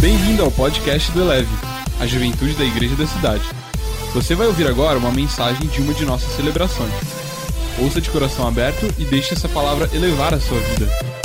Bem-vindo ao podcast do Eleve, a juventude da igreja da cidade. Você vai ouvir agora uma mensagem de uma de nossas celebrações. Ouça de coração aberto e deixe essa palavra elevar a sua vida.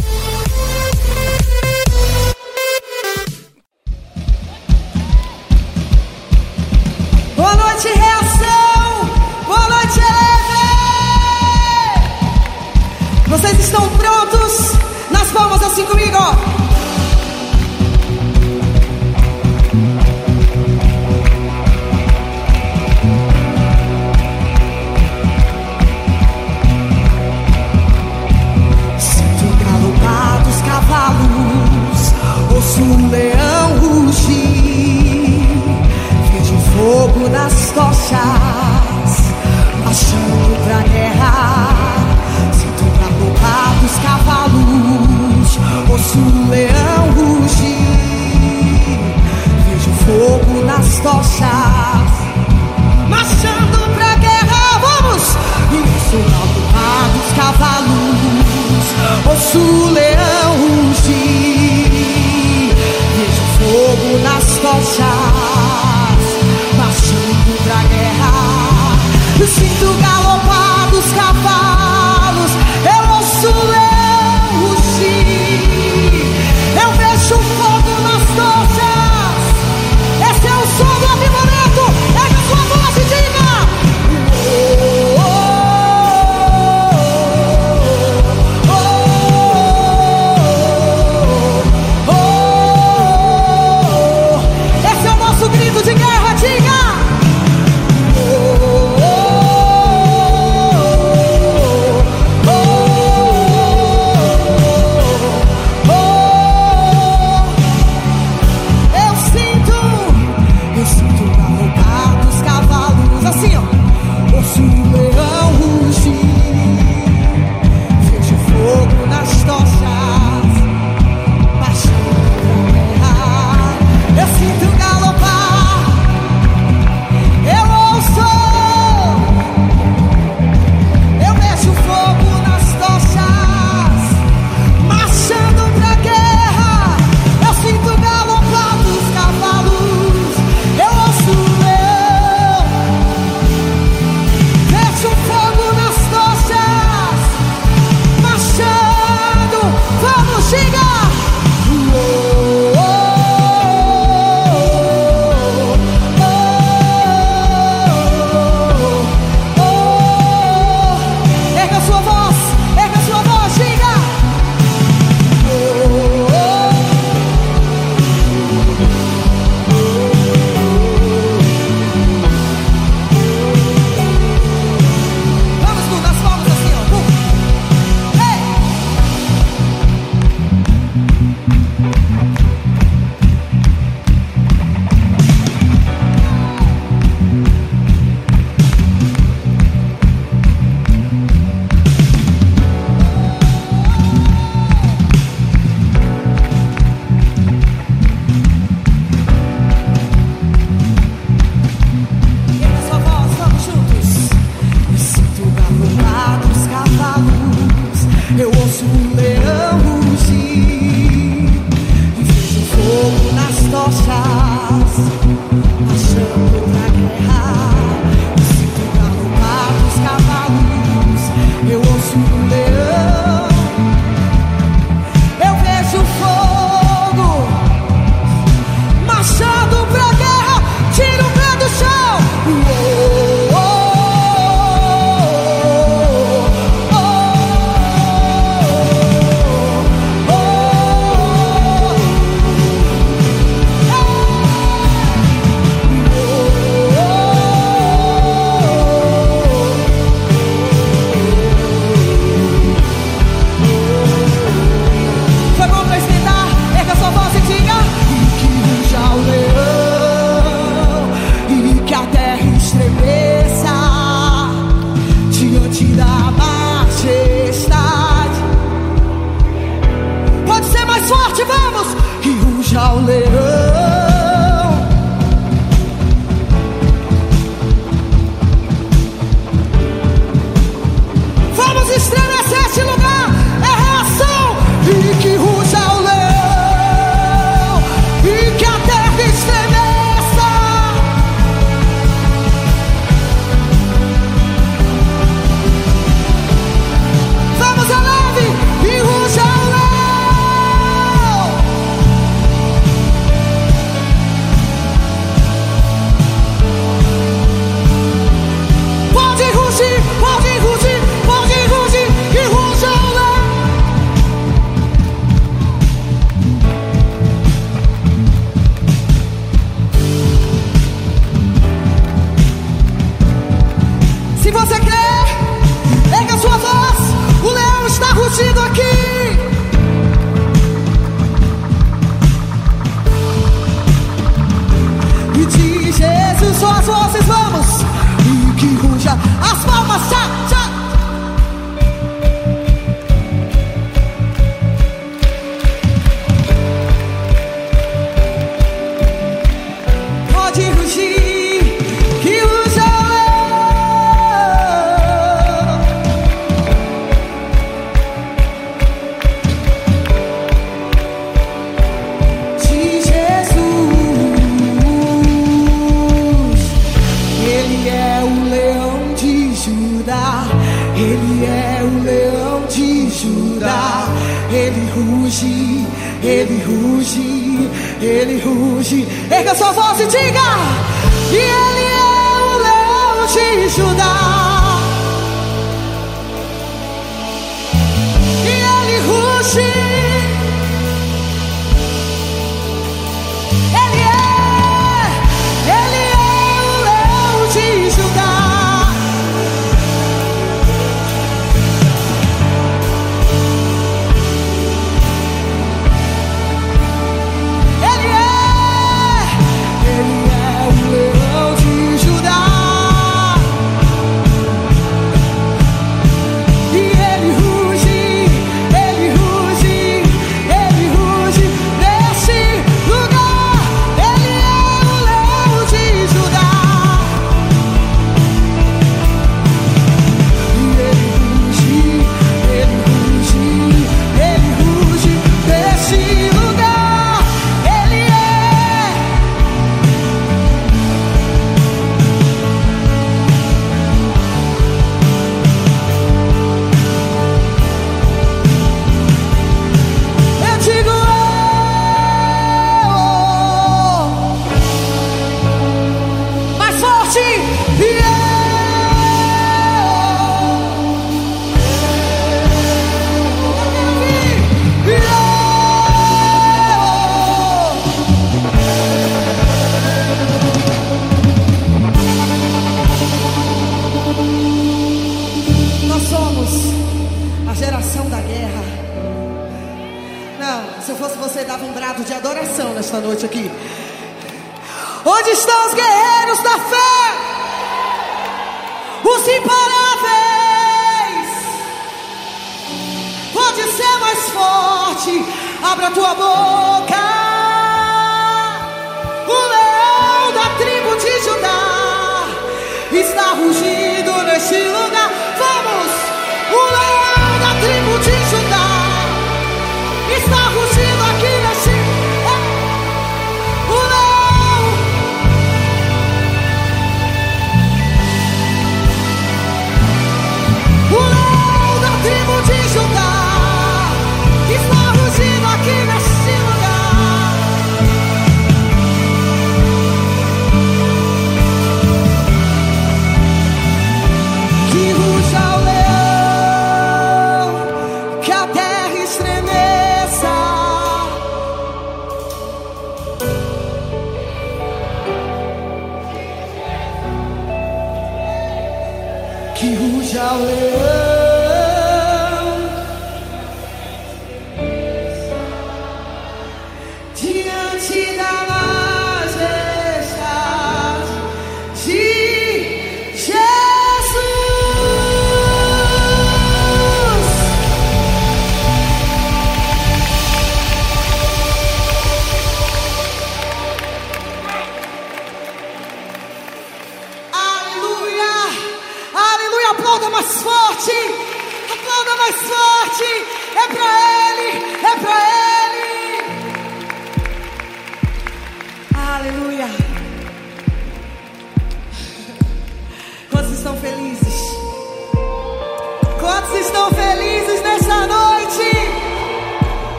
eu ouço ler.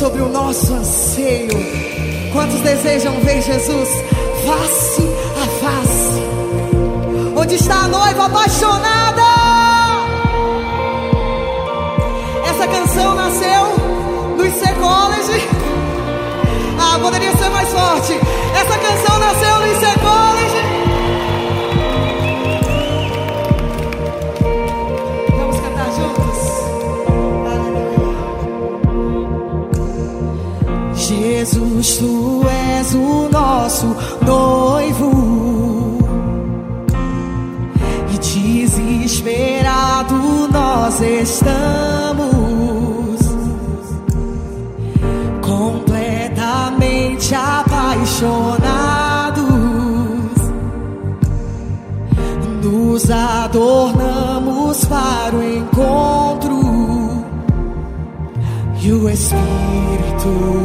sobre o nosso anseio. Quantos desejam ver Jesus face a face? Onde está a noiva apaixonada? Essa canção nasceu no IC College. Ah, poderia ser mais forte. Essa canção nasceu no IC College. Cristo és o nosso noivo. E desesperado nós estamos, completamente apaixonados. Nos adornamos para o encontro. E o Espírito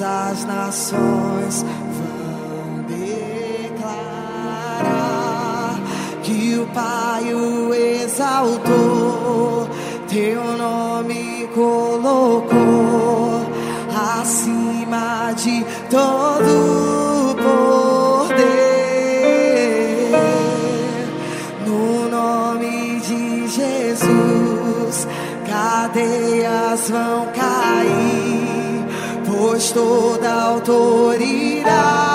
as nações vão declarar que o Pai o exaltou, teu nome colocou acima de todo poder. No nome de Jesus, cadeias vão toda autoridade.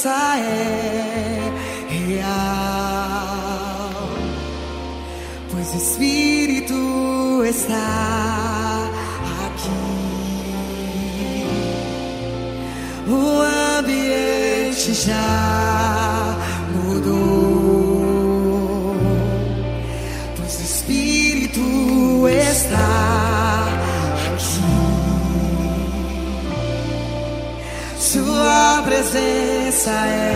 promessa é real, pois o Espírito está aqui. O ambiente já tired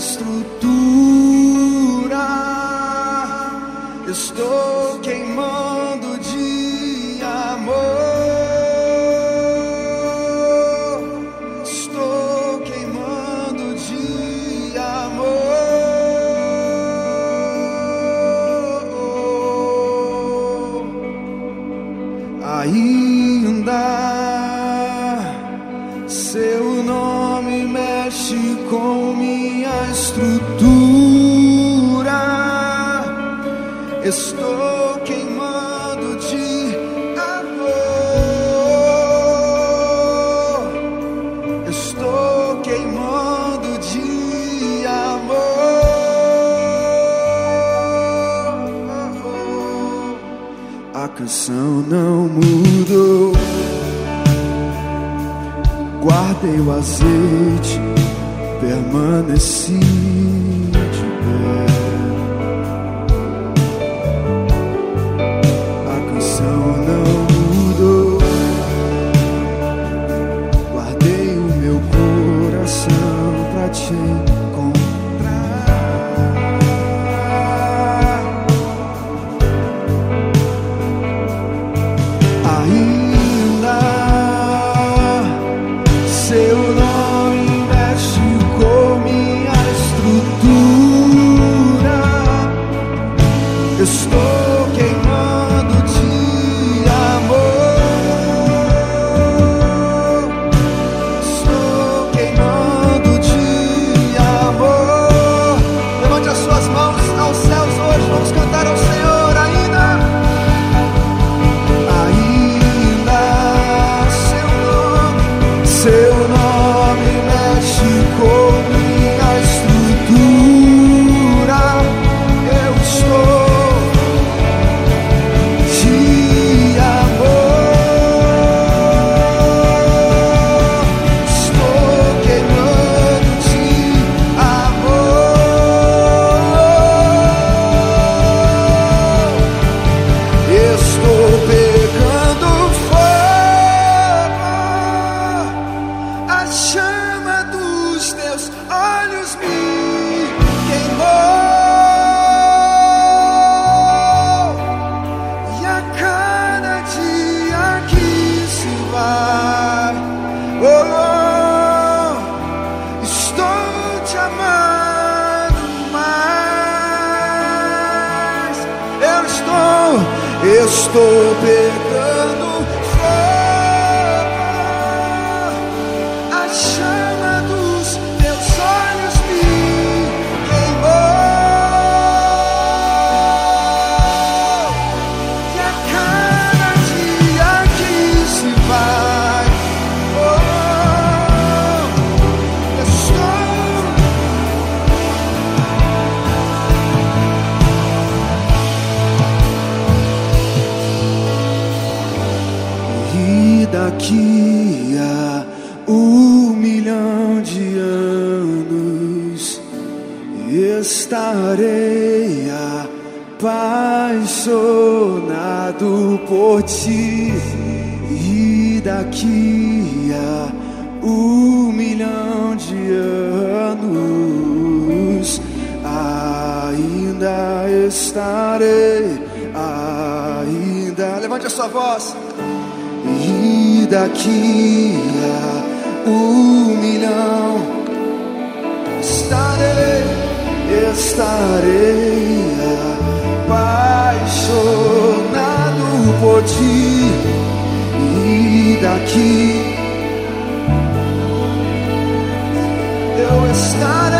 estrutura. Estou queimando canção não mudou. Guardei o azeite, permaneci. apaixonado por ti. E daqui a um milhão de anos ainda estarei, ainda. Levante a sua voz. E daqui a um milhão estarei, estarei apaixonado por ti e daqui eu estarei.